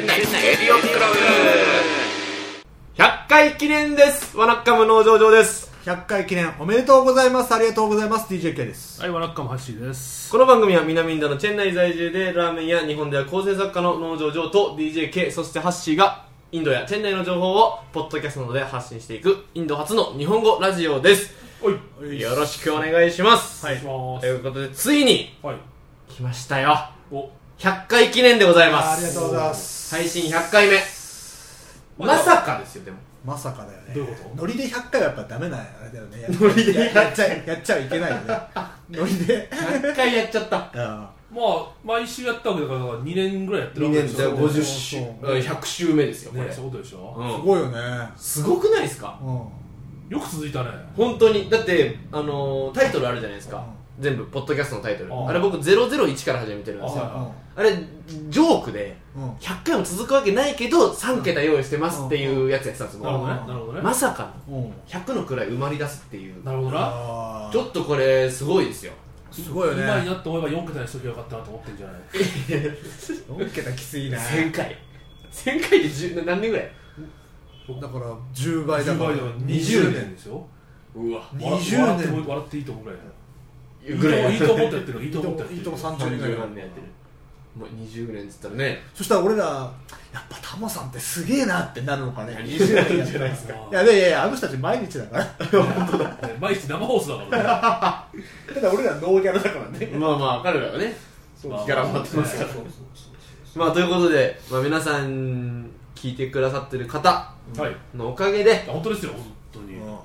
店内エリオンクラブ。100回記念です。ワナッカム農場上です。100回記念おめでとうございます。ありがとうございます。DJK です。はい、ワナッカムハッシーです。この番組は南インドのチェン内在住でラーメンや日本では構成作家の農場上と DJK そしてハッシーがインドやチェン内の情報をポッドキャストなどで発信していくインド初の日本語ラジオです。おい、よろしくお願いします、お願い。ということでついにはい。来ましたよ。お、100回記念でございまあすりがとうございます配信100回目。まさかですよでも。まさかだよね。どういうこと？ノリで100回はやっぱダメなあれだよね。ノリで。ややっちゃやっちゃいけないよね。ノリで。100回やっちゃった。うん。まあ、毎週やったわけだから、2年ぐらいやってる2わけでしょ。年で50週そう100週。目ですよこれ、ね、そういうことでしょ？うん。すごいよね。すごくないですか？うん。よく続いたね。本当に。だって、あのータイトルあるじゃないですか、全部ポッドキャストのタイトル。ああ。れ僕001から始めてるんですよ。ああれジョークでうん。うん100回も続くわけないけど3桁用意してますっていうやつやってたんですなるほどね。なるほどね。まさかうん。の100の位埋まり出すっていう。なるほどな。ちょっとこれすごいですよ。すごいよね。今になって思えば4桁にしときゃよかったなと思ってんじゃない？4桁きついね1000回。1000回で10何年ぐらい？だから10倍だ10から。倍だから20年ですよ。うわ。20笑年。笑っても笑っていいと思うぐらいだよ。ぐらい。いいと思ってやってるいいと思ってやってる。いいとも30年ぐらい30何年やってる。もう20年っつったらね。そしたら俺らやっぱタモさんってすげえなってなるのかね。20年じゃないですか。いやいやいやあの人たち毎日だから。ね毎日生放送だからね。ただ俺らノーギャラだからね。まあまあ彼らはねギャラ持ってますから。まあということで、まあ、皆さん聞いてくださってる方。のおかげで本当ですよ。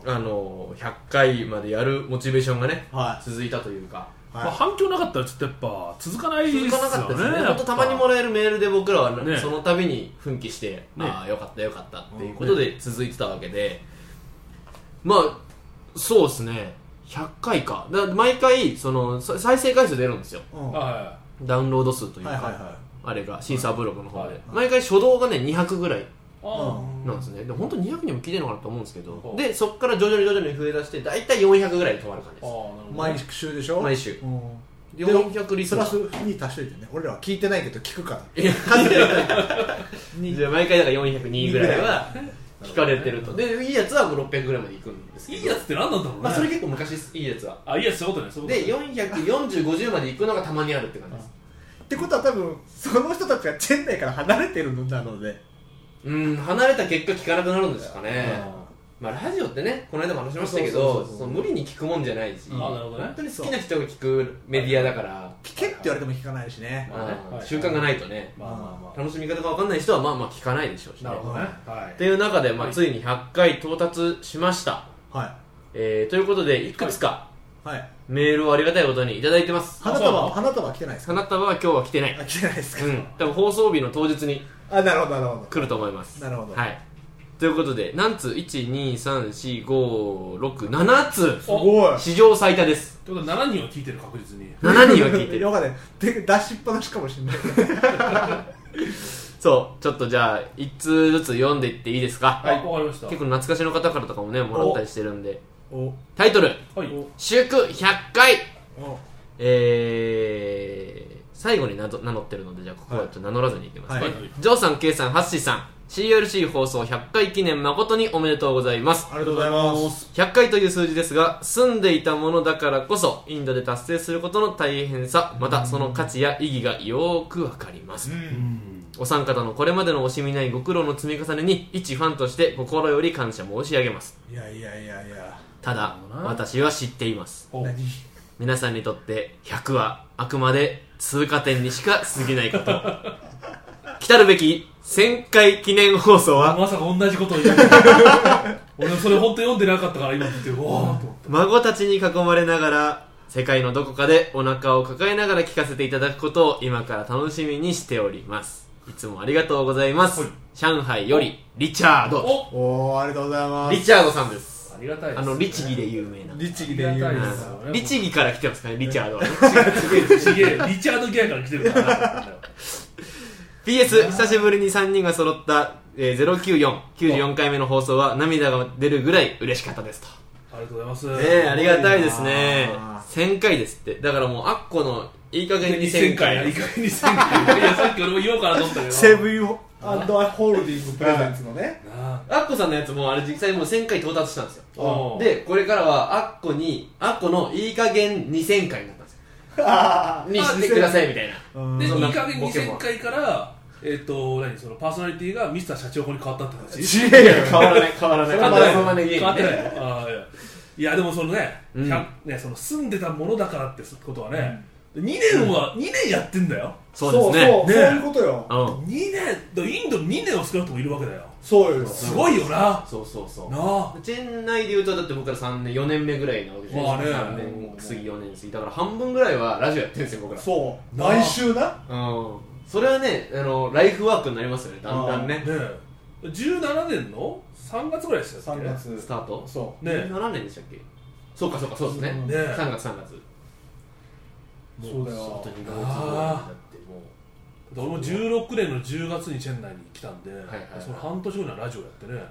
あの100回までやるモチベーションがねは続いたというか。い。まあ、反響なかったらちょっとやっぱ続かないですよね続かなかったですね。本当たまにもらえるメールで僕らはね。その度に奮起して、ああよかったよかったっていうことで続いてたわけで、まあそうですね。100回か。だ毎回そのさ再生回数出るんですよ。ダウンロード数というか、いはいはあれがシーサーブログの方で、はい。毎回初動がね200ぐらいなんですね。で本当200人も聞いてるのかなと思うんですけど。うん。でそこから徐々に徐々に増え出して大体400ぐらいで止まる感じです。あなるほど。毎週でしょ？毎週。うん。400リスプラナースに足しといてね。俺らは聞いてないけど聞くから。いや じゃあ毎回だから402ぐらいは聞かれてるとでいいやつはもう600ぐらいまでいくんですけど。いいやつって何なんだろうね、まあそれ結構昔です。いいやつは。あいいやつそういうことねそういうでことね44050まで行くのがたまにあるって感じです。ってことは多分その人たちがチェン内から離れてるんだのでうん離れた結果聞かなくなるんですかね。あまあラジオってねこの間も話しましたけど無理に聞くもんじゃないし本当に好きな人が聞くメディアだから。聞けって言われても聞かないしね。まあねうんはい。習慣がないとね。まあまあま楽しみ方が分かんない人はまあまあ聞かないでしょうしね。あなるほどね。はい。っていう中で、まあ、はいついに100回到達しました、はえー、ということでいくつかい。はい。メールをありがたいことにいただいてます。花束花束来てないですか？花束は今日は来てない。あ来てないですか？うん。多分放送日の当日にあなるほどなるほど。来ると思います。なるほど。はい。ということで何通1234567通すごい。史上最多です。ということで7人は聞いてる確実に。7人は聞いてる。よかねで出しっぱなしかもしれない。そう。ちょっとじゃあ1通ずつ読んでいっていいですか、はいわかりました。結構懐かしの方からとかもねもらったりしてるんで。おタイトル。はい「祝100回。お」えー、最後に名乗名乗ってるのでじゃあここはちょっと名乗らずにいきます、はい。ジョーさん、ケイさん、ハッシーさん。CLC 放送100回記念誠におめでとうございます。ありがとうございます。100回という数字ですが住んでいたものだからこそインドで達成することの大変さまたその価値や意義がよーくわかります。うん。お三方のこれまでの惜しみないご苦労の積み重ねに一ファンとして心より感謝申し上げます。いやいやいやいや。ただ私は知っています。皆さんにとって100はあくまで通過点にしか過ぎないこと。来たるべき1000回記念放送は。まさか同じことを言う俺それ本当読んでなかったから今見てうわ孫たちに囲まれながら世界のどこかでお腹を抱えながら聞かせていただくことを今から楽しみにしております。いつもありがとうございます、はい。上海よりリチャード。おおおありがとうございます。リチャードさんです。ありがたいですあの律儀で有名な。律儀で有名ありがですたいですうん律儀から来てますかねリチャードは。ねちげえリチャード・ギアから来てるから。な PS 久しぶりに3人が揃った、えー、09494回目の放送は涙が出るぐらい嬉しかったですと。ありがとうございます。ねえありがたいですね。あ1000回ですって。だからもうアッコのいい加減に2000 1000回回やりかに2000回いやさっき俺も言おうかなと思ったけど。セブンをアンドアホールディングプレゼンツのね。なアッコさんのやつもあれ実際もう1000回到達したんですよ。あでこれからはアッコにアッコのいい加減2000回になったんですよ。あにしてくださいみたいな。うんでいい加減ボケも2000回からえっ、と何？そのパーソナリティがミスター社長法に変わったって話？いやいや変わらない変わらない。変わらない。変わってない。あーいや。いやでもそのね,、ねその住んでたものだからってことはね、2年は、2年やってんだよそうですね。そうそうね。そういうことよ。うん。2年だインドに2年は少なくともいるわけだよ。そうよ。すごいよな。そうそうそう。なあ。チェン内で言うとだって僕ら3年4年目ぐらいなわけですまあね。3年過ぎ4年過ぎだから半分ぐらいはラジオやってるんですよ僕ら。そう。毎週なうん。それはねあのライフワークになりますよねだんだんね。ねえ。17年の？3月ぐらいでしたっけ？3月。スタート？そね7年でしたっけ？そうかそうかそうですね。うん。ね3月3月。うそうだよ。本当俺も16年の10月にチェン内に来たんで、はいはいその半年後にはラジオやってね。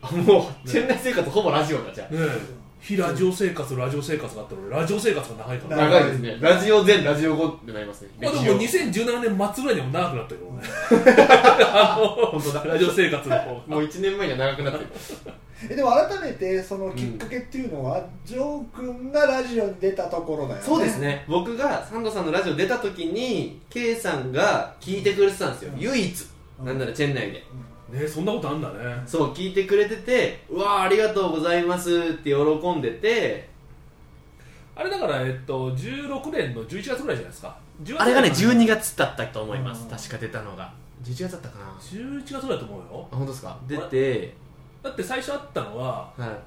あもうチェン内生活ほぼラジオだじゃねえ。非ラジオ生活ラジオ生活があったのでラジオ生活が長いかあら、長長いですね。ラジオ前ラジオ後ってなりますね？まあ、でももう2017年末ぐらいにも長くなったけどね本当だ。ラジオ生活の方もう1年前には長くなってるえでも改めてそのきっかけっていうのは、ジョー君がラジオに出たところだよね。そうですね。僕がサンドさんのラジオ出た時に K さんが聞いてくれてたんですよ。唯一。うん。なんならチェン内で。ねそんなことあんだね。そう聞いてくれててうわーありがとうございますって喜んでて。あれだから、えっと、16年の11月ぐらいじゃないですか。10月あれがね11 12月だったと思います。うん確か出たのが。11月だったかな。あ月ぐらいだと思うよ。本当ですか？出て、だって最初あったのはは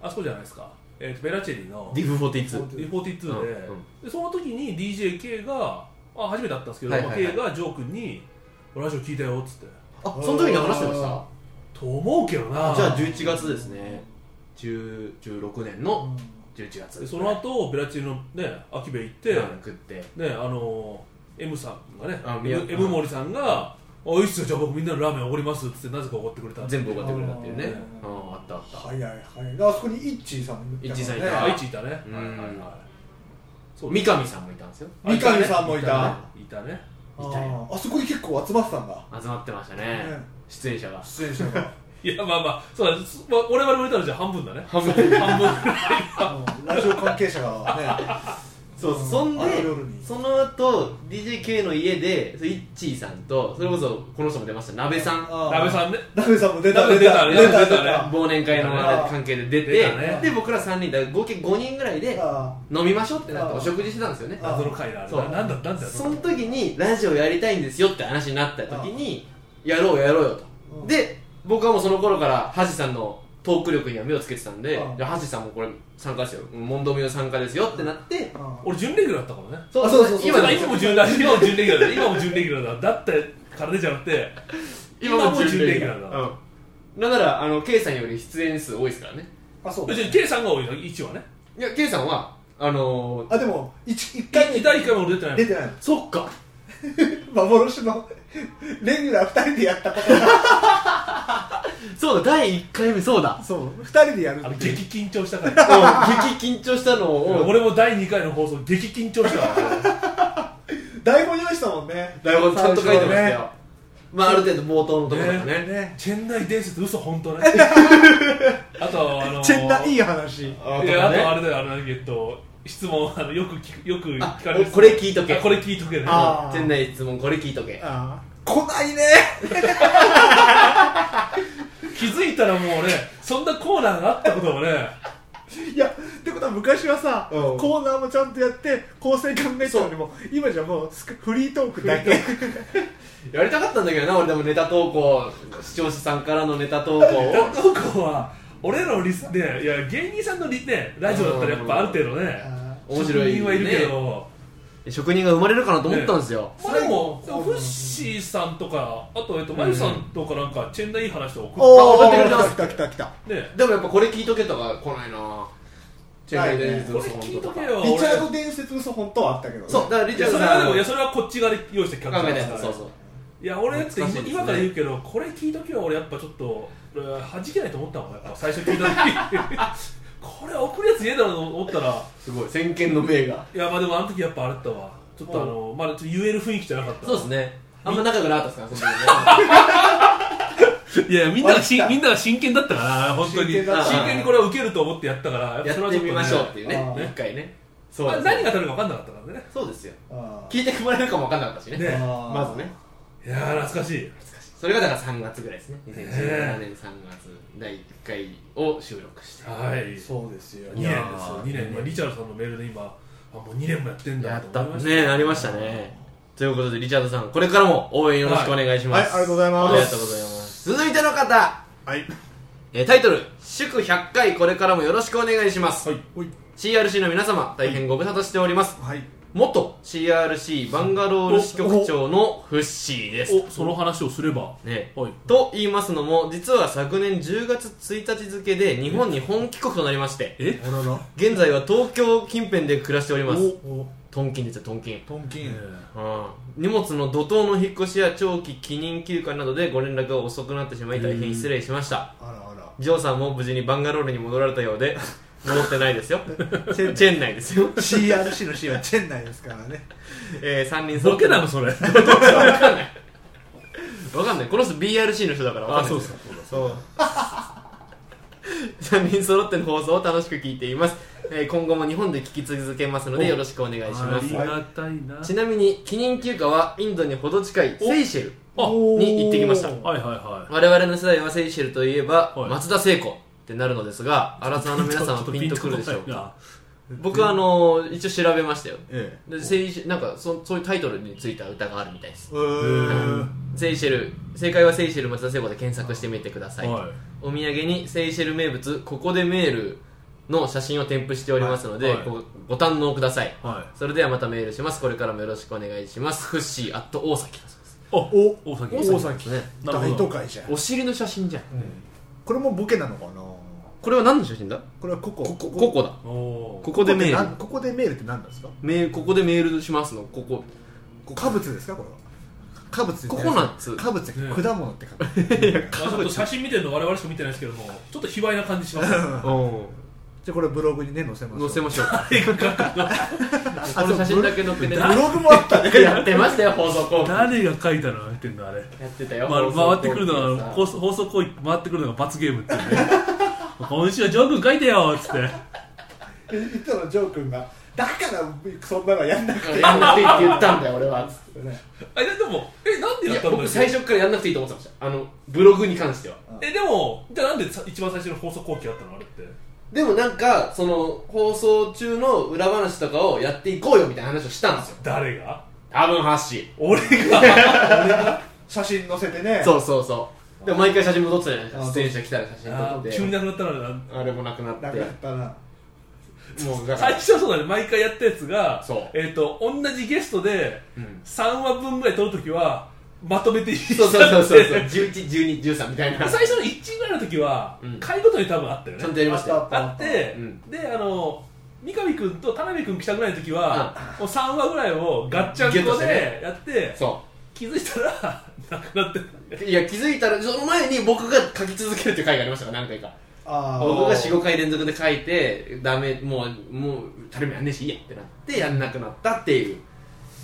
あそこじゃないですか、えっとベラチェリーのい、ディフ42 D42 で,、うんうん。でその時に DJK があ初めて会ったんですけど、はいはいはい。K がジョー君に「ラジオ聞いたよ」っつって。あその時に話してました？と思うけどな。じゃあ11月ですね。10 16年の11月。でその後ベラチェリーのね秋部行って、で食って。ねあの M さんがねあ M, 宮 M 森さんが「おいいっすよ。じゃあ僕みんなのラーメンおごります」っつってなぜかおごってくれた全部おごってくれたっていうね。あうんあったあった。はいはい。はいであそこにイッチーさんもいイッチーさんいた。あいちいたね。うん。はいはいはい。そう。三上さんもいたんですよ。三上さんもいた。いたねいたね。あー。あそこに結構集まってたんだ。集まってましたね。ね。出演者が。出演者が。いやまあまあ。そうだ、すまあ、我々もいたらじゃあ半分だね。半分。半分。うんラジオ関係者がねそうそんでその後 DJK の家でそイッチーさんとそれこそこの人も出ました。鍋さん。鍋さんね。ラベさんも出た出た。出た出た出た。忘年会の関係で出て出たね。で僕ら3人だ合計5人ぐらいであ飲みましょうってなってお食事してたんですよね。あ謎の回だそう。ななんだなんだよその時にラジオやりたいんですよって話になった時にやろうやろうよと。うん。で僕はもうその頃から橋さんのトーク力には目をつけてたんでうん。じゃあ橋さんもこれ参加してよ。問答名参加ですよ。ってなってあ俺準レギュラーだったからね。そうあそうそうそう。今今でも今も準レギュラー今も準レギュラーだ。今も準レギュラーだ。だってからじゃなくて。今も準レギュラー。今も準レギュラーだ。うん。なんならあの K さんより出演数多いですからね。あそう。じゃあ K さんが多いの？1はね。いや K さんはあのー、あでも一一回第1回も俺出てない出てないの。そっか。幻の レギュラー二人でやったことが。そうだ第1回目そうだ。そう二人でやるあ激緊張したから。うん激緊張したのを。俺も第2回の放送激緊張したわ台本用意したもんね。台本ちゃんと書いてましたよ、ねまあある程度冒頭のところとかね。ね。チェンナイ伝説嘘本当ね。あとあのチェンナいい話。あいやあねとあれだよあのえっと質問あのよく聞くよく聞あかれるこれ聞いとけ。あこれ聞いとけ。ねあ店内質問これ聞いとけ。ああ来ないね。気づいたらもうねそんなコーナーがあったこともね。いやってことは昔はさ、うん。コーナーもちゃんとやって構成考えたのにも今じゃもうスクフリートークだけ。やりたかったんだけどな俺でもネタ投稿。視聴者さんからのネタ投稿を。ラ投稿は俺らのリスねいや芸人さんのリねラジオだったらやっぱある程度ね面白い職人はいるけど、職人が生まれるかなと思ったんですよ、まあでもフッシーさんとかあとえっとまゆさんとかなんかチェンナいい話とか送っおお送ってくれてます。来た来た来た。てね。でもやっぱこれ聞いとけとか来ないなチェンナイ伝説これ嘘本聞いと当とかけよリチャー俺ド伝説嘘本当はあったけどね。そう。だからリいチャードさんやそれはでもいやそれはこっち側で用意して企考えた画だからやつそうそういや俺だって今,、懐から言うけどこれ聞いときは俺やっぱちょっと俺は弾けないと思ったもんやっぱ最初聞いた時。これ送るやつねえだろうと思ったら。すごい。先見の明が。いやまあでもあの時やっぱあれだったわ。ちょっとあのまだちょっと言える雰囲気じゃなかったそうですね。あんま仲良くなかったですかその時ね。いやみんながみんなが真剣だったから本当に。真真剣にこれは受けると思ってやったからやってみましょうっていうね一回ね。そう何が当たるか分かんなかったからね。そうですよ。あ聞いてもらえるかも分かんなかったしね。ね。まずねいやー懐かしい。それがだから3月ぐらいですね。2017年3月第1回を収録して。はい。そうですよ。2年ですよ。2年、まあ、リチャードさんのメールで今あもう2年もやってんだやったと思いました。ねなりましたね。ということでリチャードさんこれからも応援よろしくお願いします、はいありがとうございます。ありがとうございます。続いての方、はい。えータイトル「祝100回これからもよろしくお願いします」はい。ほい。CRC の皆様大変ご無沙汰しております。はい元 CRC バンガロール支局長のフッシーです。おその話をすれば。ね。はい。と言いますのも実は昨年10月1日付で日本に本帰国となりましてえ？現在は東京近辺で暮らしております。おトンキンですよトンキン。トンキン。うん。荷物の怒涛の引っ越しや長期帰任休暇などでご連絡が遅くなってしまい大変失礼しました。あらあら。ジョーさんも無事にバンガロールに戻られたようで戻ってないですよ。チ ェチェン内ですよ、CRC の C はチェン内ですからね。えー、3人揃って。ボケなのそれ？わかんない。わかんない。この人 BRC の人だからわかんない。そうですかそう。3 人揃っての放送を楽しく聞いています、えー今後も日本で聞き続けますのでよろしくお願いしあます。りがたいな。ちなみに帰任休暇はインドにほど近いセイシェルあに行ってきました。はいはいは我々の世代はセイシェルといえば、はい。松田聖子ってなるのですが荒沢のい皆さんはピンとくるでしょうか？僕はあのー一応調べましたよ。えでセイシなんかそそういうタイトルについた歌があるみたいです。えー。セイシェル正解はセイシェル松田聖子で検索してみてください、はい。お土産にセイシェル名物ここでメールの写真を添付しておりますので、はい。はいごご堪能ください。はそれではまたメールします。これからもよろしくお願いします。フッシーアット大崎だそうです。おお大崎大崎。ね大都会じゃんお尻の写真じゃん。これもボケなのかな？これは何の写真だ？これはココ。ここここだ。おここでメールここってなんここでメールって何なんですか？メールここでメールしますの。ここ。果物ですか？これは。果物ココナッツ。果物ってね果物って書く。まあちょっと写真見てるの我々しか見てないですけどもちょっと卑猥な感じします。おじゃあこれブログにね載せます載せましょう。か あこの写真だけ載っけてブログもあったね。やってましたよ放送後期や誰が書いたの？やってんのあれ。ってたよまあ、回ってくるの放送が放送行為回ってくるのが罰ゲームっていうね今週はジョー君書いてよっつって。言ったのジョー君がだからそんなのやんなくてやんなくていいって言ったんだよ俺はね。あれでもえなんでいややったんだ僕最初からやんなくていいと思ってました。あのブログに関しては。えでもじゃあなんでさ一番最初の放送後期やったのあれって。でもなんかその放送中の裏話とかをやっていこうよみたいな話をしたんですよ。誰が？多分ハッシ俺が？写真載せてね。ーそうそうそうでも毎回写真戻ってたじゃないですか。あ出演者来たら写真撮あって。急になくなったのなあれもなくなって。なくなったな。もうだから。最初はそうだね。毎回やったやつがそう。えっ、と同じゲストでうん。3話分ぐらい撮るときはまとめていいそうそうそうそう111213みたいな。最初の1ぐらいの時は、うん。回ごとに多分あったよね。ちゃんとやりましたよ。ああって、うん。であの三上君と田辺君来たぐらいの時は、もう3話ぐらいをガッチャンコギュッとしてね。でやってそ気づいたらなくなってういや気づいたらその前に僕が書き続けるっていう回がありましたから何回か。僕が45回連続で書いてダメもうもう誰もやんねえしいいやってなってやんなくなったっていう。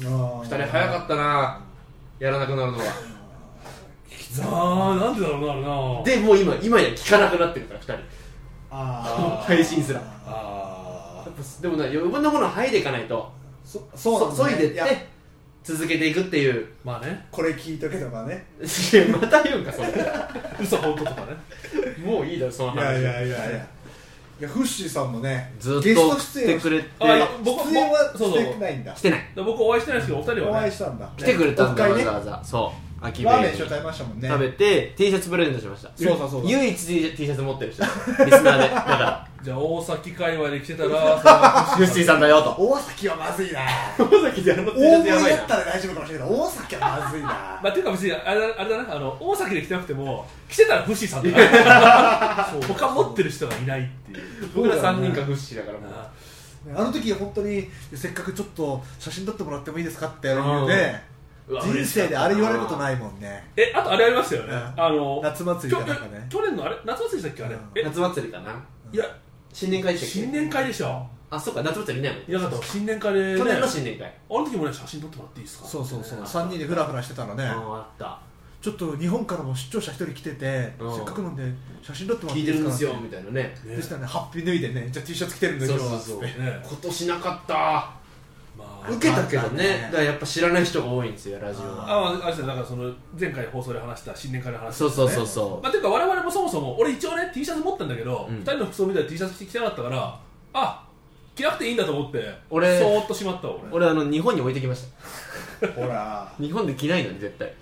あー。2人早かったなやらなくなるのがあーなんでだろうなあれな。でもう今今や聞かなくなってるから2人。あー。配信すら。あやっぱでもな余分なものを剥いでいかないと。ーそそうね。そいでって続けていくっていう。まあね。これ聞いとけとかね。いやまた言うんかそれ。嘘本当とかね。もういいだろその話。いやいやいやいや。いやフッシーさんもねずっとゲスト来出演をてくれて。あいや僕出演はそうそう。してないんだ。来てない。で僕お会いしてないですけどお二人おはね。会いしたんだ。来てくれたんだねわざわざ。そう秋ラーメンに一緒に食べましたもんね。食べて T シャツプレゼントしました。そうそうそう唯一 T シャツ持ってる人。リスナーで。だ。か らじゃあ大崎界隈で来てたら ユッシーさんだよと。大崎はまずいな。大崎であの T シ大ャツやばいな。声だったら大丈夫かもしれないけど大崎はまずいな。まあ、ていうか別にあれだあれだな。あの大崎で来てなくても来てたらフッシーさんだな。そう。他持ってる人がいないっていう。僕ら3人かフッシーだからもう。ああの時本当にせっかくちょっと写真撮ってもらってもいいですかって言うねうわ人生であれ言われることないもんね。えあとあれありましたよね、うん。あの夏祭りかなんかね。去年のあれ？夏祭りでしたっけあれ、うん。え？夏祭りかな。いや新年会でしたっけ？新年会でしょ。あそうか夏祭りいないもんいなかった新年会で、ね、去年の新年会。あの時もね写真撮ってもらっていいですか？そうそうそう。ね3人でフラフラしてたらね。あああった。ちょっと日本からも出張者一人来ててうん。せっかくなんで写真撮ってもらって聞いてるんですよか？みたいなねねそしたらねハッピー脱いでねじゃあ T シャツ着てるんでそう今日はそうそうつってね今年なかったまあ受けたけどね。だからやっぱ知らない人が多いんですよラジオは。あああれですねだからその前回放送で話した新年会の話ねそう。そうそうそうまあ、ていうか我々もそもそも俺一応ね T シャツ持ったんだけど、うん。二人の服装見たら T シャツ着てきてなかったからあ着なくていいんだと思って俺そーっとしまったわ俺。俺あの日本に置いてきました。ほら。日本で着ないのに絶対。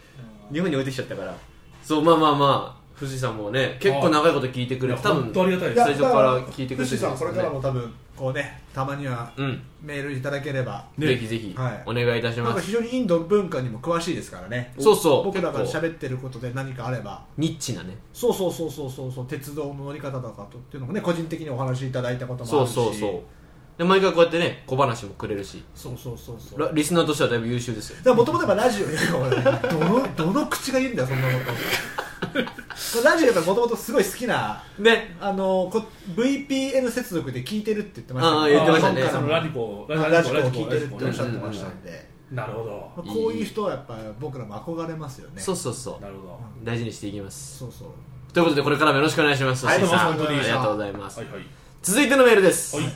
日本に置いてきちゃったから。そうまあまあまあ藤井さんもね結構長いこと聞いてくれて多分ありがたいです。最初から聞いてくれてる。んですよねさんこれからも多分こうねたまにはうん。メールいただければ。ね。ぜひぜひはい。お願いいたしなんかます非常にインド文化にも詳しいですからね。そうそう。僕らが結構喋ってることで何かあれば。ニッチなね。そうそうそうそうそうそう。鉄道の乗り方とかとっていうのもね個人的にお話しいただいたこともあそうるし。そうそうで毎回こうやってね小話もくれるし。そうそうそうそう。ラリスナーとしてはだいぶ優秀ですよ。だからもともとラジオどの どの口が言うんだよそんなことラジオやっぱもともとすごい好きなね。あのこ VPN 接続で聞いてるって言ってましたああ言ってましたね。日本からもそのラジコあラジコを聞いてるっておっしゃってましたんで、なるほど。まあこういう人はやっぱ僕らも憧れますよね。そうそうそう。なるほど。大事にしていきます。そうそう。ということでこれからもよろしくお願いします。はいさんどうも本当にありがとうございます。はいはい。続いてのメールです。はい。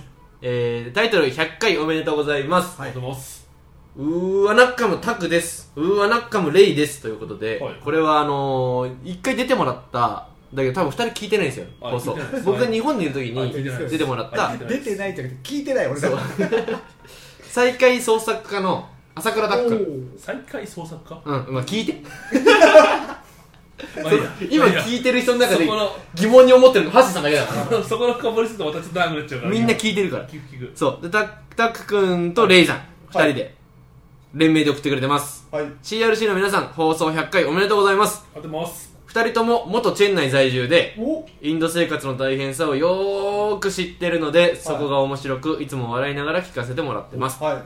えータイトル100回おめでとうございます。はい。ありがとうございますうーわナッカムタクです。うーわナッカムレイです。ということで、はい。これはあのー、1回出てもらっただけど多分2人聞いてないんですよ。あ放送。僕が日本にいる時に出てもらった。出てない。じゃなくて聞いてない俺ら再開創作家の朝倉タック。再開創作家うん。まあ聞いて。今聞いてる人の中でそこの疑問に思ってるのハッシーさんだけだから。そこの深掘りするとまたちょっと長くなっちゃうから。みんな聞いてるから。聞く聞く。そう。でタッタック君とレイさん。2人で連名で送ってくれてます。はい。CRC の皆さん放送100回おめでとうございます。ありがとうございます。2人とも元チェン内在住でお。インド生活の大変さをよーく知ってるのでそこが面白くいつも笑いながら聞かせてもらってます。はい。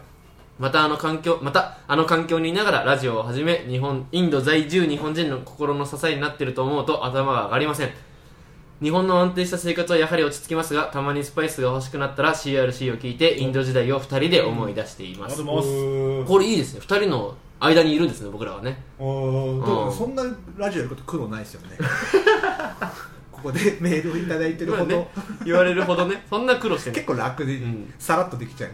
またあの環境またあの環境にいながらラジオをはじめ日本インド在住日本人の心の支えになっていると思うと頭が上がりません日本の安定した生活はやはり落ち着きますがたまにスパイスが欲しくなったら CRC を聞いてインド時代を2人で思い出しています。ありがとうございます。これいいですね。2人の間にいるんですね僕らはね。おー。でうん。もそんなラジオやること苦労ないですよね。ここでメールをいただいてるほど、ね言われるほどね。そんな苦労して結ね構楽で、ん。さらっとできちゃう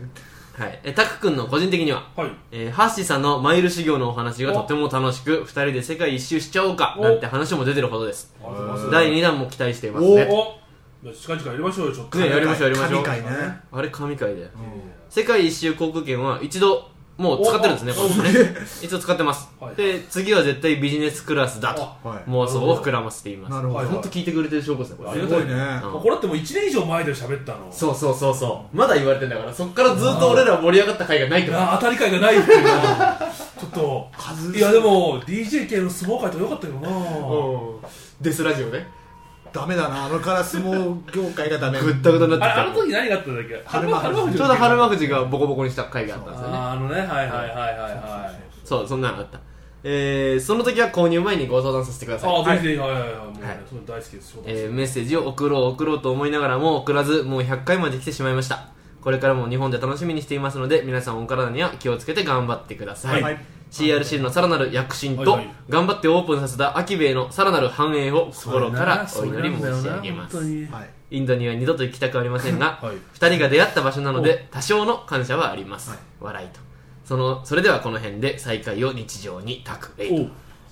はい。えタク君の個人的には。はい。えーハッシーさんのマイル修行のお話がとても楽しく2人で世界一周しちゃおうかお。なんて話も出てるほどです。第2弾も期待していますね。近々やりましょうよちょっと。ねやりましょうやりましょう。神回ね。あれ神回で世界一周航空券は一度もう使ってるんですねおこれね。一度使ってます、はい。で次は絶対ビジネスクラスだと。はい。妄想を膨らませています。なるほど。本当聞いてくれてる証拠ですねこれ。ありがたいね。すごいねまあこれってもう1年以上前で喋ったの。そうそうそうそう。まだ言われてんだからそっからずっと俺ら盛り上がった回がないと当たり会がないっていうのはちょっと 数いやでも DJ 系の相撲界とよかったけどな。うん。デスラジオねダメだなあのから相撲業界がダメ。ぐったぐたになってきた。あれあの時何があったんだっけ？春馬春馬富士ちょうど春馬富士がボコボコにした回があったんですよね。あーあのねはいはいはいはいはい。そうそんなのあった。えー、その時は購入前にご相談させてください。ああぜひぜひはい。はいはいもうねはい。それ大好きです。えーメッセージを送ろう送ろうと思いながらも送らずもう100回まで来てしまいました。これからも日本で楽しみにしていますので皆さんお体には気をつけて頑張ってください、はい CRC のさらなる躍進と、はいはい。頑張ってオープンさせたアキベイのさらなる繁栄を心からお祈り申し上げます。はい。インドには二度と行きたくありませんが、はい。二人が出会った場所なので多少の感謝はあります、笑いと。そのそれではこの辺で再会を日常にタクレ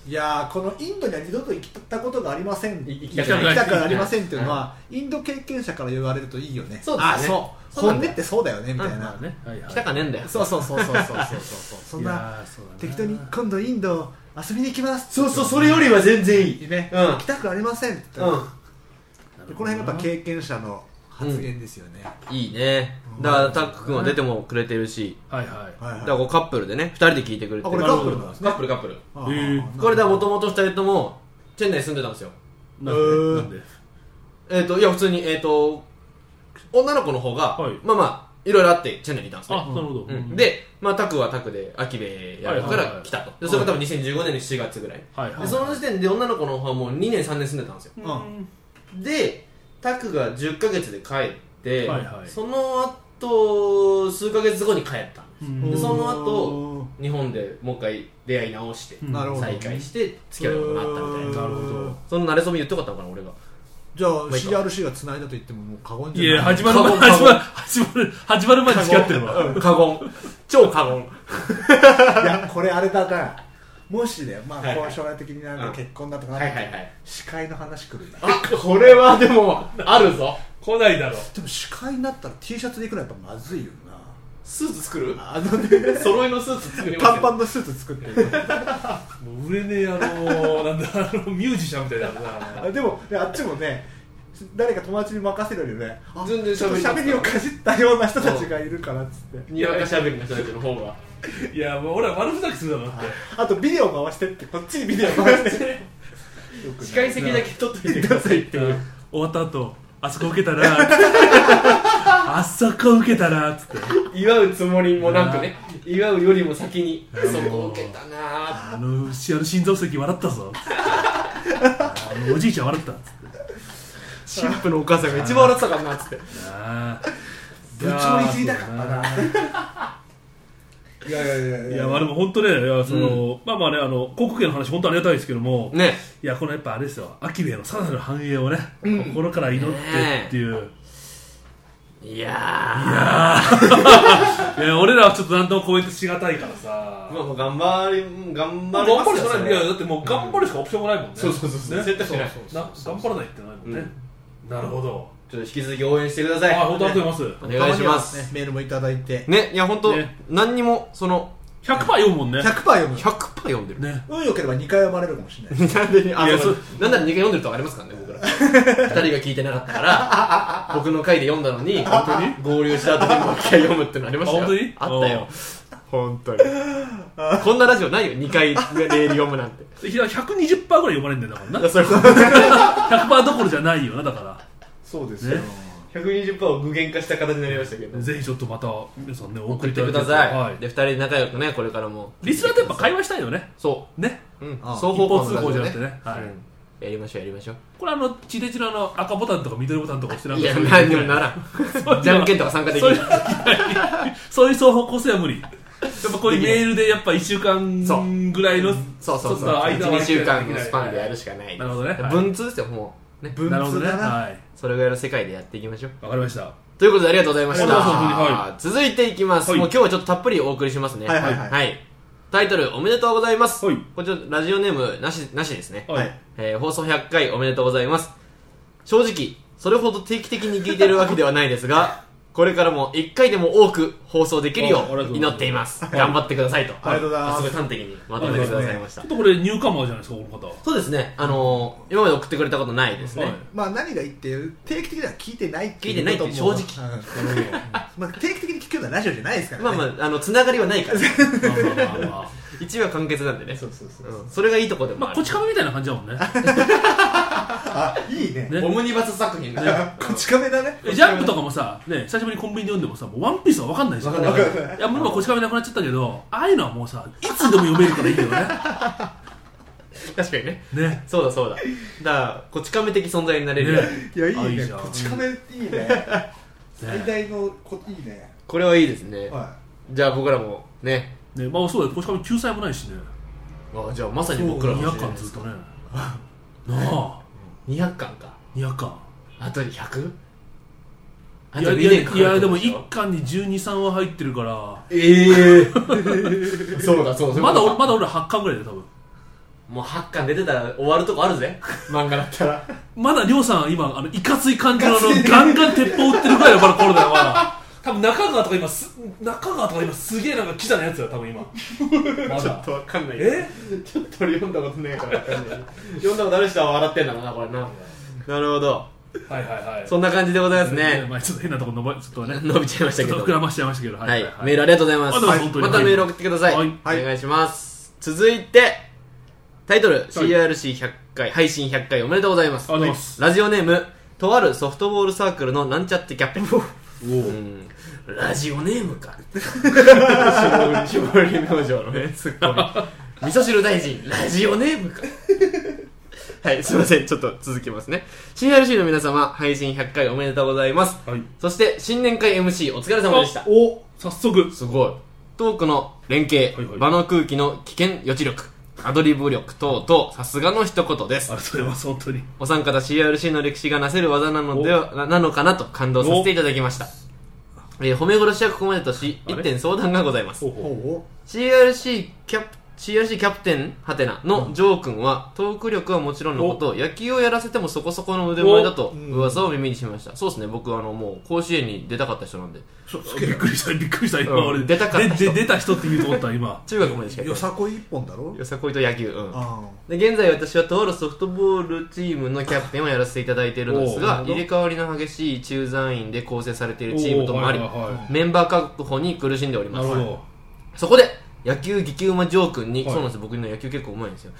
いやーこのインドには二度と行ったことがありません。い行き行たくない。きたくありませんっていうのはインド経験者から言われるといいよね。そうですね。あそうそうなんだ本音ってそうだよねみたいな、まあね。はいはい。来たかねえんだよ。そうそうそうそうそうそうそう。そんいな適当に今度インド遊びに行きます。そうそうそれよりは全然いい。ね、うん。行きたくありません。この辺やっぱ経験者の発言ですよね、いいね。だからタック君は出てもくれてるし。はいはい。はいはいだからこうカップルでね二人で聞いてくれて。るあこれカップルなんですね。カップルカップル。これではもともと二人ともチェン内に住んでたんですよ。なんえー。でなんで。えっ、といや普通にえっ、と女の子の方が、はい。まあまあいろいろあってチェン内にいたんですね。あなるほど。うん、で、まあ、タクはタクで秋部やるかはいはいはい。ら来たと、でそれが多分2015年の7月ぐらい、はいはいでその時点で女の子の方はもう2年3年住んでたんですよ。うん。でタクが10ヶ月で帰って、はいはい。その後数ヶ月後に帰ったのうん。でその後日本でもう一回出会い直してうん。なるほど。再会して付き合うようになったみたいな。なるほど。その慣れそめ言ってよかったのかな俺がじゃあ CRC が繋いだと言ってももう過言いやじゃない。始まる前過言。始まる始まる始まる前に付き合ってるわ。うん過言。超過言。いやこれあれだなもしねまあはいはい。こう将来的になんか結婚だとかなってはいはいはい。司会の話来るんだ。あこれはでもあるぞ。来ないだろでも司会になったら T シャツで行くのはやっぱまずいよなスーツ作る？あのね。揃いのスーツ作りますパンのスーツ作ってる。もう売れねえあのなんだあのミュージシャンみたいな。のあでもねあっちもね誰か友達に任せるよりね。あ全然ちょっと喋ります喋りをかじったような人たちがいるからっつって。にわかしゃべりの人たちの方が。いやもう俺は悪ふざけするだろうって。あとビデオ回してってこっちにビデオ回して。よくない司会席だけ取っといてくださいっていう。終わった後あそこ受けたな あそこ受けたなっつって。祝うつもりもなくね。祝うよりも先にそこ受けたなあのしあの心臓石笑ったぞ。あのおじいちゃん笑った。っつって。神父のお母さんが一番笑ってたからなっつって。あぶち盛りすぎだからないやいやいやいや。まあでも本当ねいやその、まあまあねあの航空券の話本当ありがたいですけども、ね。いやこのやっぱあれですよ。アキベのさらなる繁栄をね、心から祈ってっていう、いやいや俺らはちょっと何ともコメントしがたいからさ。ーまあもう頑張り頑張頑りますよ張るしかない。いやだってもう頑張るしかオプションがないもんね、そうそうそうそう。ね。選択肢ない。な頑張らないってないもんね、なるほどちょっと引き続き応援してください。あ本当ありがとうございます、お願いします。ねメールもいただいて。ねいや本当ね。何にもその100%読むもんね。100%読む。100%読んでる。ね。運良ければ2回読まれるかもしれない。なんであいやそう。なんなら2回読んでるとかありますからね僕ら。2人が聞いてなかったから 僕の回で読んだのに本当に？合流した後にもう一回読むってのありましたよ。あ本当に？あったよ。本当に。こんなラジオないよ2回レール読むなんて。で120%ぐらい読まれるんだよだからな。そう100%どころじゃないよなだからそうですよ。120%を具現化した形になりましたけど。ぜひちょっとまた皆さんねお送ってください、はい。で2人で仲良くねこれからも。リスナーとやっぱ会話したいよね。そね。う、うん、あ双一方通行じゃなくてね、はい。うん。やりましょうやりましょう。これあの地デジのあの赤ボタンとか緑ボタンとか押してなんいやそういう何にもならん。じゃんけんとか参加できる。そうい。うそういう双方向性は無理。やっぱこういうメールでやっぱ1週間ぐらいのそうそうそう。ちょっと間は12週間のスパンでやるしかない。なるほどね。はい。文通ですよもう。ね文なるほどね。通だな。はい。それぐらいの世界でやっていきましょう。わかりました。ということでありがとうございました。ありがとうござい続いていきます、はい。もう今日はちょっとたっぷりお送りしますね。はいはいはい。タイトルおめでとうございます、はい。こちらラジオネームなしなしですね、はい。えー放送100回おめでとうございます。正直それほど定期的に聞いてるわけではないですが これからも1回でも多く放送できるよう祈っています。頑張ってくださいと。ありがとうございます。すごい端的にまとめてくださいました。ちょっとこれニューカマーじゃないですかこの方。そうですね。あのー今まで送ってくれたことないですね、はい。まあ何がいいって定期的には聞いてないって聞いてないって正うんまあ定期的に聞くようなラジオじゃないですからね。まあまああのつながりはないから。一話完結なんでね。そうそうそうう。ん。それがいいとこでもまあこち亀みたいな感じだもんね。あいいね。ね。オムニバス作品ね。こち亀だね。ジャンプとかもさ、ね、久しぶりにコンビニで読んでもさ、もうワンピースは分かんないない分かんないい。や、もう今、こち亀なくなっちゃったけど、ああいうのはもうさ、いつでも読めるからいいよね。確かにね。ね。そうだそうだ。だからこち亀的存在になれる、ね。いやいいね。じゃん。こち亀いいね。最大のこいいね。これはい。いですね、はじゃあ僕らもね。ね、まあそうだよ、こち亀救済もないしね。あじゃあまさに僕らの200時代です。巻ずっとね。なあ、200巻か。200巻。あと 100? あいや、と2いや、でもってこと1巻に12、3は入ってるから、ええそうだそうそうまだ俺、まだ俺8巻ぐらいだよ、多分。もう8巻出てたら終わるとこあるぜ。漫画だったら。まだりょうさん、今、あの、いかつい感じのあの、ガンガン鉄砲撃ってるぐらいのまだ頃だよ、まだ。多分中川とか今す、中川とか今すげえなんかキザなやつだよ、多分今。まだ。ちょっとわかんないえ？ちょっと俺読んだことねえからわかんない。読んだことある人は笑ってんだろうなこれな。なるほどはいはいはい。そんな感じでございますねねまあちょっと変なところ伸ばちょっとね伸びちゃいましたけどちょっと膨らましちゃいましたけどははい、メールありがとうございます。ありがとうございます本当にまたメール送ってください。はいお願いします。続いて、タイトル、CRC100 回、配信100回おめでとうございます。ありがとうございますラジオネーム、とあるソフトボールサークルのなんちゃってキャプテン。おうんラジオネームか。絞り、絞り明星のね、ツッコミ。味噌汁大臣、ラジオネームか。はい、すいません。ちょっと続きますね。CRC の皆様、配信100回おめでとうございます。はい。そして、新年会 MC お疲れ様でした。お早速。すごい。トークの連携、はいはい。場の空気の危険予知力アドリブ力等々さすがの一言です。ありがとうございます本当に。お三方 CRC の歴史がなせる技なのではななのかなと感動させていただきました、えー褒め殺しはここまでとし一点相談がございます。CRC キャプ CRC キャプテンハテナのジョー君はトーク力はもちろんのこと野球をやらせてもそこそこの腕前だと噂を耳にしました。そうですね。僕あのもう甲子園に出たかった人なんで。びっくりしたびっくりした今うん。俺。出たかった人。出た人って言うと思った今。中学までしかよさこい一本だろ？よさこいと野球。うん。あで現在私はとあるソフトボールチームのキャプテンをやらせていただいているのですが入れ替わりの激しい駐在員で構成されているチームともありメンバー確保に苦しんでおりますそこで野球激うまジョー君に、はい。そうなんですよ僕の野球結構うまいんですよ。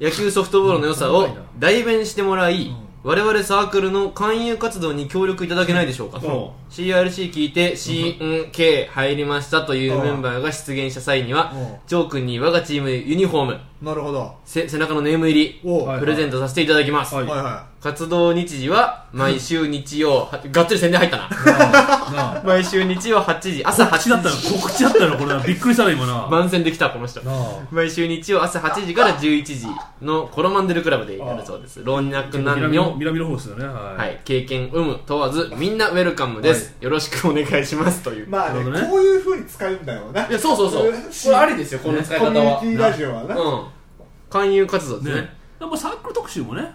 野球ソフトボールの良さを代弁してもらい、我々サークルの勧誘活動に協力いただけないでしょうか、うん。CRC 聞いて CNK 入りましたというメンバーが出現した際にはうん。ジョー君に我がチームユニフォームなるほど。せ背中のネーム入りプレゼントさせていただきます、はいはい。は活動日時は毎週日曜はがっつり宣伝入ったな。毎週日曜8時朝8告知だったの？時告知だったのこれな。びっくりしたな今な。番宣できたこの人。毎週日曜朝8時から11時のコロマンデルクラブでやるそうです。老若男女。南の方ですよねはい、はい、経験有無問わずみんなウェルカムです、よろしくお願いします。という、まあねこういうふうに使うんだよな。いやそうそうそう。これありですよこの使いコ方は。ミュニティラジオはな。うん勧誘活動ですね。ね。やっぱサークル特集もね。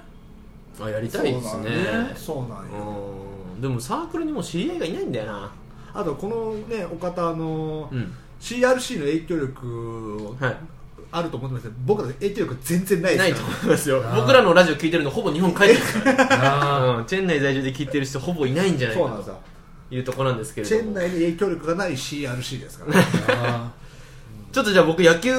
あやりたいですね。そうなんようんでもサークルにもう知り合いがいないんだよな。あとこのねお方あのうん。CRC の影響力はい。あると思ってますけど僕らの影響力全然ないないとですから。思いますよ。僕らのラジオ聞いてるのほぼ日本帰ってるから。うん。チェン内在住で聞いてる人ほぼいないんじゃないかとそうなんですよ。いうところなんですけれチども。ェン内に影響力がない CRC ですから、ね、あちょっとじゃあ僕野球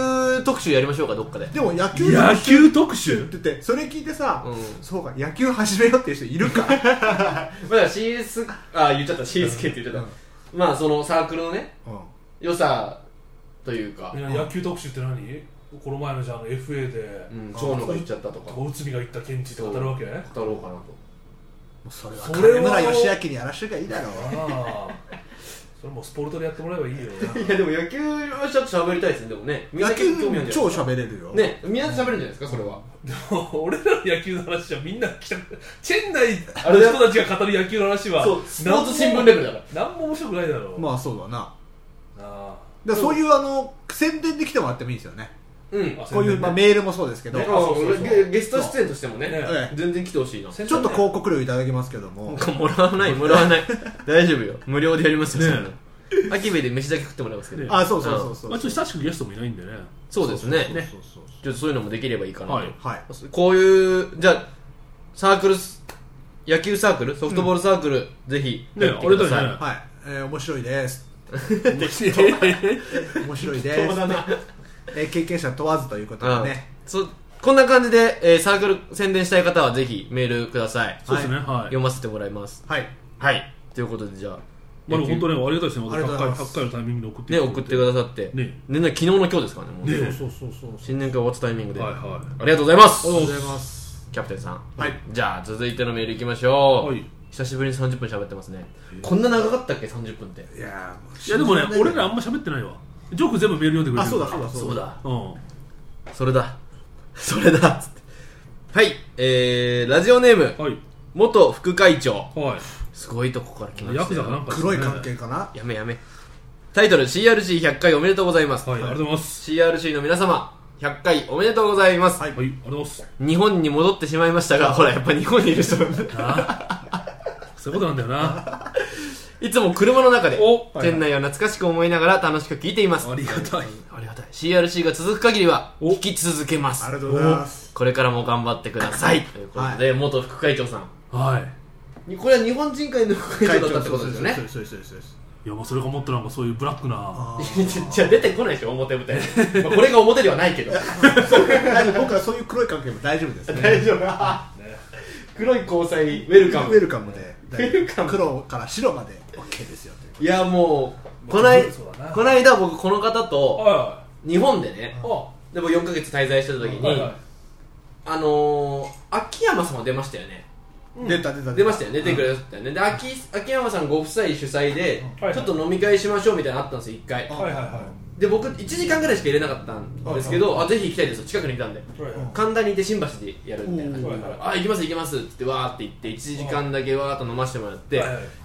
特集やりましょうかどっかで。でも野球野球特って集言っててそれ聞いてさ、うん。そうか野球始めようっていう人いるか。まあ CS あ言っちゃった。CSK って言っちゃった、まあそのサークルのねうん。良さというか、いや野球特集って何？この前のじゃああの FA でうん、長野が言っちゃったとか。語小内海が言った見地って語るわけ？あろうかなと。それはそれは金村義明にやらしてがいいだろう。あそれもうスポルトでやってもらえばいいよ いやでも野球はちょっと喋りたいですねでもね。みんな野球興味あるんじゃ超喋れるよ。ねみんな喋るんじゃないですかそれは。でも俺らの野球の話はみんな来たチェン内の人たちが語る野球の話はそうスポーツ新聞レベルだから。何も面白くないだろう、まあそうだな。あだそういうあの宣伝で来てもらってもいいですよねうん。あこういう、まあ、メールもそうですけど、ね。ちあそうそうそう。ゲゲスト出演としてもね全然来てほしいな。ちょょっと広告料いただきますけども、もらわないもらわない。大丈夫よ。無料でやりますよ、ね。そんな秋部で飯だけ食ってもらいますけど、ねあそうそうそうそう、まあ、ちょっと久しくゲストもいないんでね。そうですね。そうそうそうちょっとそういうのもできればいいかなと、はい。はい。こういうじゃあサークル野球サークルソフトボールサークル、ぜひねやってください。ね。はい、えー、面白いです。面白い。です。そうだなえー経験者問わずということでね。そこんな感じで、えーサークル宣伝したい方はぜひメールください。そうですね。はい、読ませてもらいます。はい。はい。ということでじゃあまあ、でも本当ねありがたいですね。ます。ね100回100回のタイミングで送って送ってくださって。ね。ね昨日の今日ですからねもう。ねねそうそうそう。新年会終わったタイミングで、はいはい。ありがとうございます。ありがとうございます。キャプテンさん。はい。じゃあ続いてのメールいきましょう、はい。久しぶりに30分喋ってますね。こんな長かったっけ30分って。いやーもういやでもね俺らあんま喋ってないわジョーク全部メール読んでくれてる。あそうだそうだそうだ。うん。それだ。それだ。つってはい。えー、ラジオネーム。はい。元副会長。はすごいとこから来まいヤしクザかなんかですね。黒い関係かな？やめやめ。タイトル CRC100 回おめでとうございます、はいありがとうございます。CRC の皆様100回おめでとうございます、はいはいありがとうございます。日本に戻ってしまいましたがほらやっぱ日本にいる人。そういうことなんだよないつも車の中でお店内を懐かしく思いながら楽しく聞いています。ありがたい。ありがたい。CRC が続く限りはお。聞き続けます。ありがとうございます。これからも頑張ってください。ということで、元副会長さん。はい。これは日本人会の副会長だったってことですよね。そうですそうですそうですいやもうそれがもっとなんかそういうブラックなじゃあ出てこないでしょ表舞台にまあこれが表ではないけど。僕はそういう黒い関係も大丈夫ですね。大丈夫。黒い交際ウェルカム。ウェルカムで黒から白まで。OK ですよといやもうこないこの間僕この方とは日本でねでも4ヶ月滞在してた時に、あのー、秋山さんは出ましたよね。出た出た出ましたよね。出てくれたよね。で秋秋山さんご夫妻主催で、はいちょっと飲み会しましょうみたいなのあったんですよ一回、あはいはいはで僕1時間ぐらいしか入れなかったんですけど、あぜひ行きたいですよ。近くにいたんで。神田にいて新橋でやるみたいな感じだかあ行きます行きますって言ってわーって言って1時間だけわーっと飲ませてもらって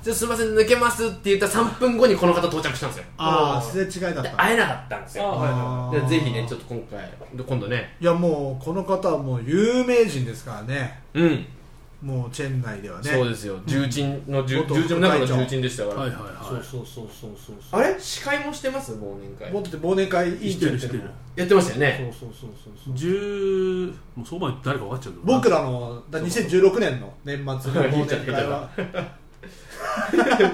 じゃあすいません抜けますって言ったら3分後にこの方到着したんですよ。ああすれ違いだった。で会えなかったんですよ。ぜひねちょっと今回で今度ね。いやもうこの方はもう有名人ですからね。うんもうチェン内ではね。そうですよ。重鎮の重元重鎮の中の重鎮でしたから、はいはいはい。そうそうそうそうそうそう。あれ？司会もしてます？忘年会。もっと忘年会委員長やってるのやってましたよね。そうそうそうそうそう。10もうそばに誰か分かっちゃうけど僕らのだ2016年の年末の 忘年会は。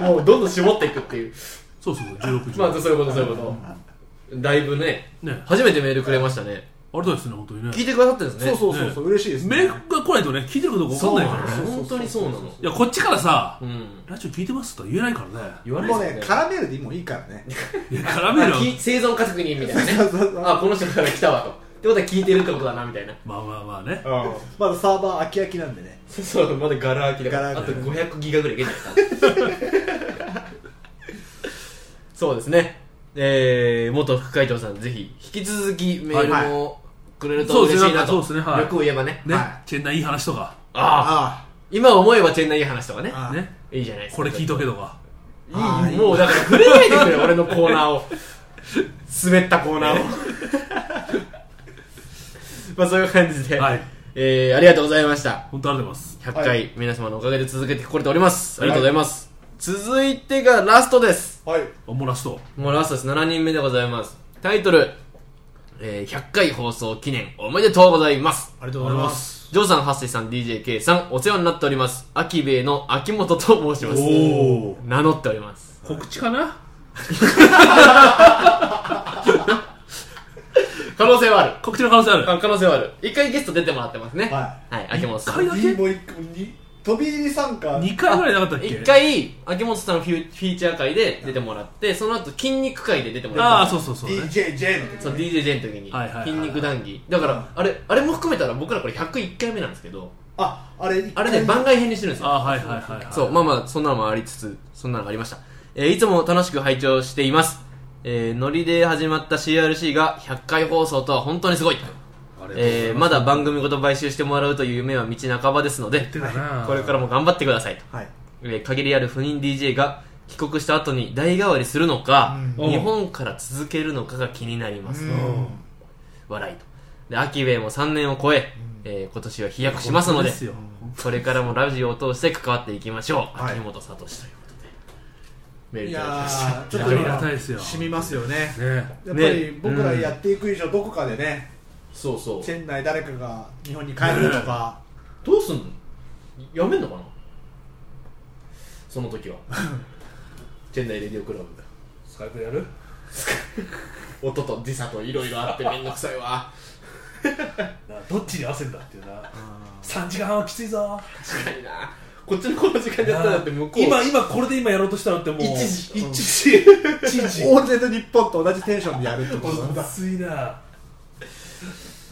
もうどんどん絞っていくっていう。そうそうそう16時。まあそういうことそういうこと。だいぶね。ね。初めてメールくれましたねあれだですね本当にね。聞いてくださってるんですね。そうそうそうそう嬉しいですね。メールが来ないとね聞いてるかどうか分かんないからね。そう本当にそうなの。いやこっちからさうん。ラジオ聞いてますとは言えないからね。言わないもうねねカラメールでもいいからね。いや絡めるあき生存確認みたいなね。そうそうそう。あこの人から来たわと。ってことは聞いてるってことだなみたいな。まあまあまあね。まだサーバー空き空きなんでね。そうまだガラ空きだから。あと500ギガぐらいいけないかそうですね。えー、元副会長さんぜひ引き続きメールもくれるとそうですね嬉しいなと。そうですねはい。欲を言えばね。ね、はい。チェンナイいい話とか。ああ。あ今思えばチェンナイいい話とかね。ね。いいじゃないですか。これ聞いとけとか。いいもうだから触れないでくれ俺のコーナーを。滑ったコーナーを。まあそういう感じで、はい。えー、ありがとうございました。本当ありがとうございます。100回、皆様のおかげで続けてこれております。ありがとうございます、続いてがラストです。はい。おもらすともうラストです。7人目でございます。タイトル、えー、100回放送記念おめでとうございますありがとうございますジョーさん、ハッセイさん、DJK さん、お世話になっております。秋兵衛の秋元と申します。お名乗っております。告知かな？可能性はある。告知の可能性あるあ可能性はある。一回ゲスト出てもらってますね。ははい、秋元さん。一回だけ？飛び入り参加2回ぐらいなかったっけ？一回、秋元さんのフィフィーチャー会で出てもらって、その後、筋肉会で出てもらった。ああそうそうそうね DJJ の時そう、DJJ の時に、はいはいはい筋肉談義。だから、あれ、あれも含めたら僕らこれ101回目なんですけど、ああれあれね、番外編にしてるんですよ。ああはいはいはいはいそう、まあまあ、そんなのもありつつ、そんなのがありました。えーいつも楽しく拝聴しています。えー、ノリで始まった CRC が100回放送とは本当にすごい。えー、まだ番組ごと買収してもらうという夢は道半ばですので、てかな。これからも頑張ってくださいと。はい。えー限りある不妊 DJ が帰国した後に代替わりするのか、うん。日本から続けるのかが気になります。うん。笑いと。で、秋兵衛も3年を超え、えー今年は飛躍しますので、ですよ。これからもラジオを通して関わっていきましょう。はい。秋元聡ということで。メールいちょっありがとたいですよ。染みますよね。ね。やっぱり僕らやっていく以上どこかでねそうそう。チェン内誰かが日本に帰るとか どうすんの？やめんのかな？その時は。チェンナイレディオクラブ。スカイプやる？音と時差といろいろあってめんどくさいわ。どっちに合わせんだっていうな3時間半はきついぞ確かにな。こっちのこの時間でやったらだって向こう。今今これで今やろうとしたのってもう一時一時一時大勢の日本と同じテンションでやるってことなんだきついない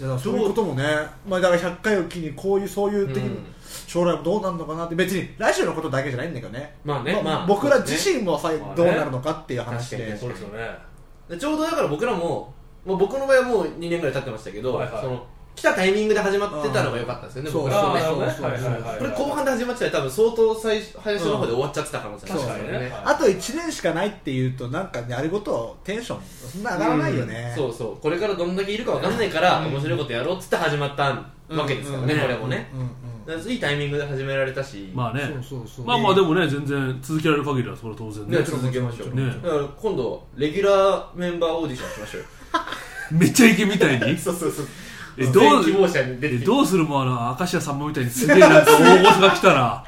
やそういうこともね、まあ、だから100回を機にこういうそういう的に、うん。将来もどうなるのかなって別にラジオのことだけじゃないんだけどね,、まあねまあ僕ら自身もさ、まあね。どうなるのかっていう話で、そうですよね。でちょうどだから僕らも、まあ、僕の場合はもう2年ぐらい経ってましたけど、はいはい。その来たタイミングで始まってたのが良かったんですよね、そう僕らもねこれ後半で始まってたら多分相当最初の方で終わっちゃってた可能性あります確かにね。はいあと1年しかないっていうとなんかやることテンションそんな上がらないよね、そうそう。これからどんだけいるかわかんないから、面白いことやろうっつって始まったわけですからね、うん。これもね、いいタイミングで始められたし、まあね。まあまあでもね全然続けられる限りはそれは当然ね。ね続けましょう、ね。だから今度レギュラーメンバーオーディションしましょうよ。めっちゃイケみたいに？そうそうそうえどう希望者に出えて。どうするもうあの明石家さんまみたいにすげえなんか大御所が来たら。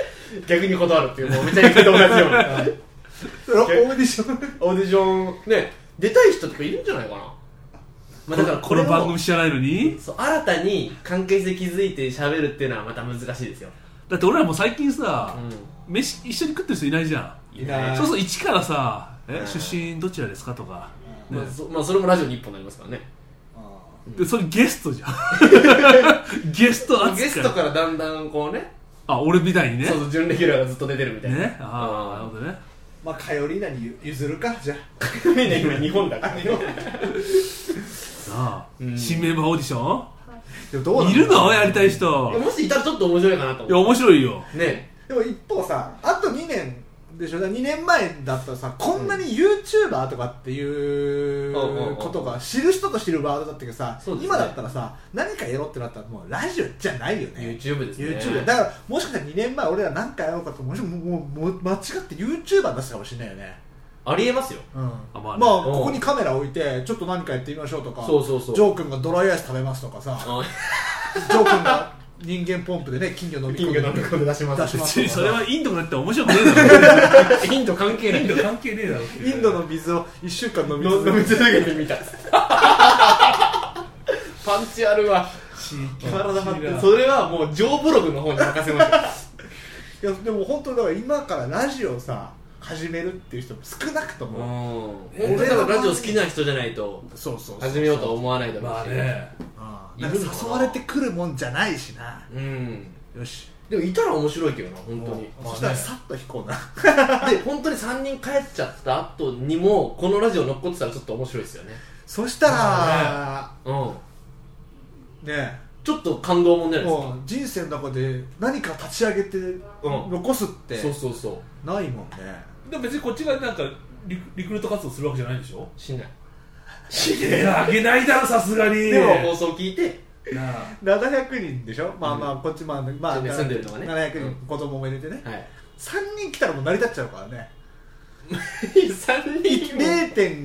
逆に断るっていうもうめちゃイケと同じよオーディション。オーディションね出たい人とかいるんじゃないかな、まあ、だからこのれを番組知らないのに？そう新たに関係性築いて喋るっていうのはまた難しいですよ、だって俺らもう最近さう飯一緒に食ってる人いないじゃん。いそうそう一からさえうん。出身どちらですかとか。んまあそまあ、それもラジオに一本になりますからねでそれゲストじゃん。ゲスト扱い。ゲストからだんだんこうね。あ俺みたいにね。そうそう準レギュラーがずっと出てるみたいな。ね。ああなるほどね。まあカヨリーナに譲るかじゃ今日本だから。なあ、うん。新メンバーオーディショあでもどうンないるの？やりたい人。もしいたらちょっと面白いかなといや思面白いよ。うね。でも一方さあと2年でしょ。だから2年前だったらさこんなに YouTuber とかっていうことが知る人と知るワードだったけどさ、今だったらさ何かやろうってなったらもうラジオじゃないよね。YouTube ですね。YouTube だからもしかしたら2年前俺ら何かやろうかともしももう間違って YouTuber 出したかもしれないよね。ありえますよ。うん。あまあね。まあここにカメラ置いてちょっと何かやってみましょうとか。そうそうそう。ジョー君がドライアイス食べますとかさ。あジョー君が人間ポンプでね金魚飲み込んで。金魚飲み込んで出します。出しまそれはインドがやって面白くねえだインド関係ない。ろインド関係ねえだろ。インドの水を1週間飲み飲み続けてみた。パンチあるわ。体張ってそれはもうジョーブログの方に任せましょ いやでも本当だから今からラジオさ始めるっていう人も少なくとうも、うん。本当にだからラジオ好きな人じゃないとそうそう。始めようとは思わないだろうし。まあねいるのか誘われてくるもんじゃないしな。うん。よし。でもいたら面白いけどな本当に。そしたらさっと引こうな。で本当に3人帰っちゃった後にもこのラジオ残ってたらちょっと面白いですよね。そしたらうん。ねちょっと感動もんじゃないですか。人生の中で何か立ち上げてん。残すってそうそうそう。ないもんね。でも別にこっちがなんかリリクルート活動するわけじゃないんでしょ？しないいやあげないだろさすがに。でも放送聞いて。なあ。700人でしょ？まあまあこっちまあまあね住んでるのがね。700うん。人子供も入れてね。はい。3人来たらもう成り立っちゃうからね。3人 0. 点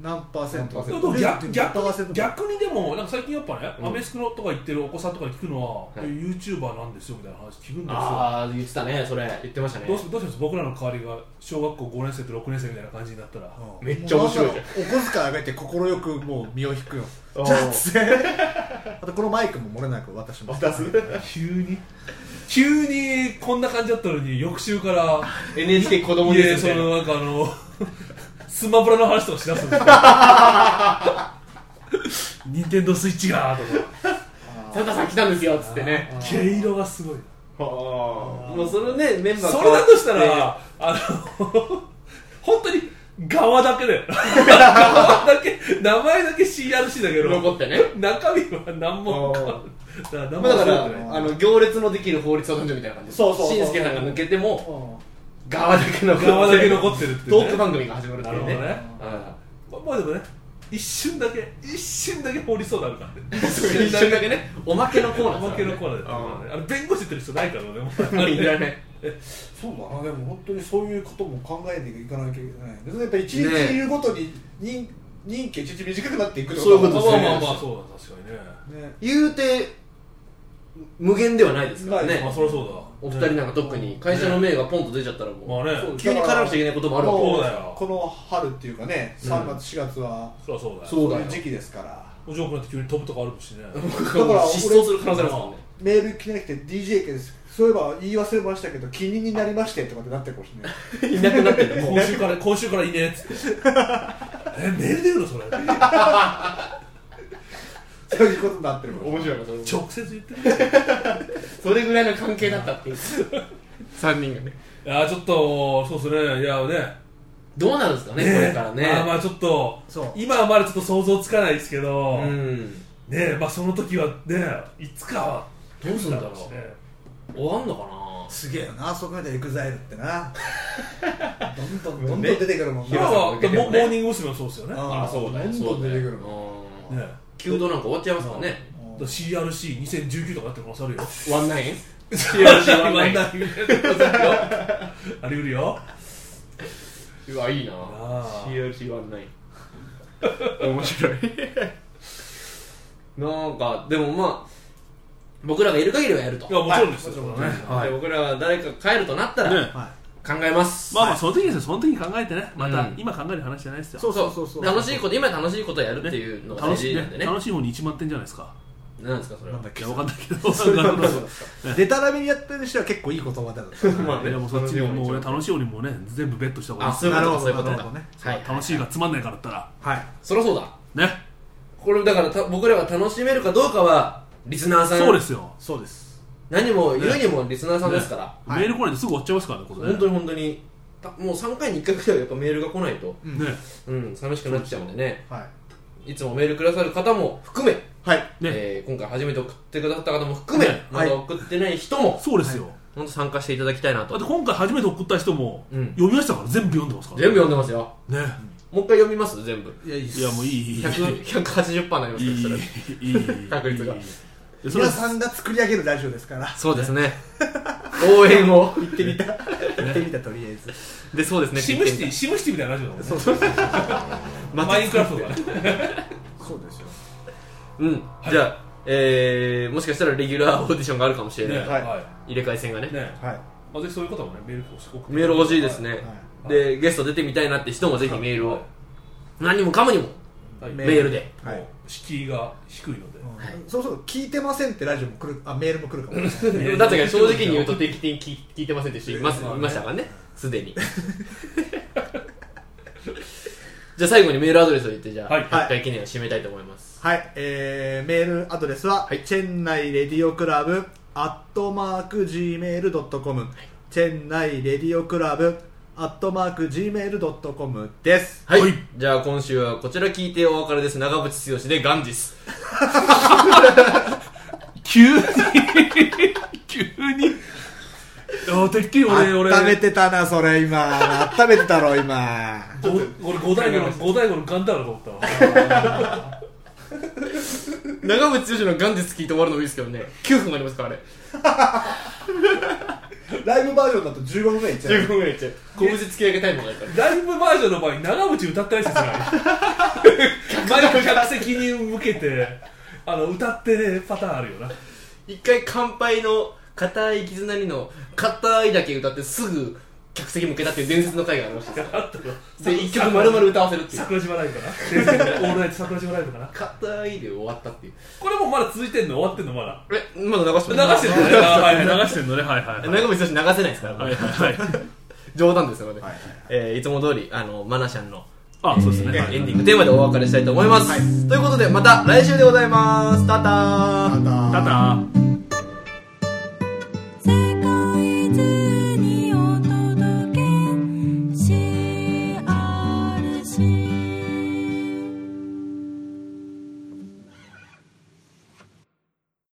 何パーセント？逆逆0.5%逆にでもなんか最近やっぱね、うん。アメスクのとか行ってるお子さんとかに聞くのは、はい。え YouTuber なんですよみたいな話聞くんですよ。ああ言ってたねそれ。言ってましたねどうすどうします僕らの代わりが小学校5年生と6年生みたいな感じになったら、うん。めっちゃ面白い。お小遣いあげて快くもう身を引くよ。じゃあっつってあとこのマイクも漏れなく渡します。渡す？急に？急にこんな感じだったのに翌週から NHK 子供ですみたいな。のなんかあのスマブラの話とかしだすんですよ。任天堂スイッチがとか。サンタさん来たんですよっつってね。毛色がすごい。もうそのねメンバーそれだとしたらあの 本当に側だけだよ。側だけ名前だけ CRC だけど残ってね。中身は何もだから何もまあだからあの行列のできる法律を男女みたいな感じでそうそうそうしんすけさんが抜けてもう側だけ残って側だけ残ってるっていうね。トーク番組が始まるっていうね。なるほどね。うままあでもね一瞬だけ一瞬だけ放りそうにな。るから一瞬だけね。おまけのコーナーおまけのコーナーであの弁護士ってる人ないからねもういらないそうだなでも本当にそういうことも考えていかなきゃいけないでやっぱ一日いるごとに任任期一日短くなっていくそういうことですね。まあまあまあそうだ確かにね。ね言うて無限ではないですからね。まあそりゃそうだお二人なんか特に会社の名がポンと出ちゃったらもうまあね。急に変わらなくちゃいけないこともあるわけ。もそうだよ。この春っていうかねうん3月4月はそりゃそうだよ。そうだよいう時期ですから。お嬢君なんて急に飛ぶとかあるしね。だから失踪する可能性ありますもんね。メール来てなくて DJ 系です。そういえば言い忘れましたけど気になりましてとかってなってるかもしれないいなくなってる今週から今週からいねえっつって。えメールで言うのそれそういうことになってるかも面白いなそれ直接言ってる。それぐらいの関係だったっていう。3人がね。いやちょっとそうですね。いやね。どうなるんですかねこれからね。まあまあちょっとそう。今はまだちょっと想像つかないですけど、うん。ねまあその時はねいつかはどうすんだろう。しね終わんのかな。すげえよなそう考えたらエグザイルってな。どんどん どんどん出てくるもん今なはモ広さを受けてもねモーニング娘。もそうですよね。ああそうだよどんどん出てくるうんね弓道なんか終わっちゃいますからねうん CRC2019 とかなってる可能性あるよワンナインワンナインあり得るよ。うわいいな。CRC ワンナイン面白い。なんかでもまあ僕らがいる限りはやると。いやもちろんですよ、それはねで僕らが誰か帰るとなったらね。は考えます。まあまあその時ですよ。その時に考えてね。また、うん。今考える話じゃないですよ。そうそうそうそう。楽しいこと今楽しいことやるっていうのが大楽しいなんでね。楽しい方に1万点じゃないですか。なんですかそれは。なんだっけいやわかんないけど。それなんかなんだデタラメにやってる人は結構いい言葉だよまあね。いやもうそっちにもうね楽しい方にもうね全部ベットした方がいい。ですあそういうこと。そういうことかなるほどねはい楽しいがつまんないからだったら。はい。そりゃそうだ。ね。これだからた僕らが楽しめるかどうかはリスナーさん。そうですよ。そうです何も言うにもリスナーさんですから、はい。メール来ないですぐ終わっちゃいますからねこれね。本当に本当に。たもう3回に1回くらいはやっぱメールが来ないと、うん。ね。うん、寂しくなっちゃうんでね。はい。いつもメールくださる方も含め、はいね。えー今回初めて送ってくださった方も含め、ね。まだ送ってない人もそうですよ、本当参加していただきたいなと。だって今回初めて送った人も、うん。読みましたから全部読んでますから。全部読んでますよ。ね。もう一回読みます全部。いやいいいやもういいいい。いい100 180%になりますいいいい確率が。いい皆さんが作り上げるラジオですから。そうですね。応援を。行ってみた。行ってみたとりあえず。でそうですね。シムシティシムシティみたいなラジオだもんね。そうそうマインクラフトが。ねそうですよ。うん、じゃあ、えー、もしかしたらレギュラーオーディションがあるかもしれない、ね。はい。は入れ替え戦がね。いね。はい。あぜひそういう方もねメール送ってメール欲しいですね、はい。でゲスト出てみたいなって人もぜひメールを、何もかもにも。はい。メールで。はい敷居が低いので。うん。そうそう聞いてませんってラジオも来るあメールも来るかも。しれないメールだって正直に言うと定期的に聞聞いてませんって人いますいましたからね。すでに。じゃあ最後にメールアドレスを言ってじゃあ、はい。100回記念を締めたいと思います。はい、えー、メールアドレスは、はい。チェンナイレディオクラブアットマーク Gmail.com、チェンナイレディオクラブアットマーク Gmail.com です。はい、はい。じゃあ今週はこちら聞いてお別れです。長渕剛でガンジス急に急に。あてっきり俺俺。温めてたなそれ今。温めてたろ今。お俺五代五の五代五のガンダーラと思ったわ。長渕剛のガンジス聞いて終わるのもいいですけどね。9分ありますからあれ ライブバージョンだと15分ぐらいいっちゃう。15分ぐらいいっちゃう。拳突き上げタイムがあるから。ライブバージョンの場合長渕歌ってない説ない。マイク客席に向けてあの歌ってねパターンあるよな。一回乾杯の硬い絆にの硬いだけ歌ってすぐ客席向けたっていう伝説の回がありました。あったので一曲丸々歌わせるっていう。桜島ライブかな。オールナイト桜島ライブかな。硬いで終わったっていう。これもまだ続いてんの？終わってんのまだ？えまだ流して流してんのね。あはい。はい流してんのね。はいはいはい。長渕剛流せないですから、はいはいはい。冗談ですので、はいはい。えーいつも通りあのマナシャンのあそうですね。エンディングテーマでお別れしたいと思います、ということでまた来週でございます。タター。またただ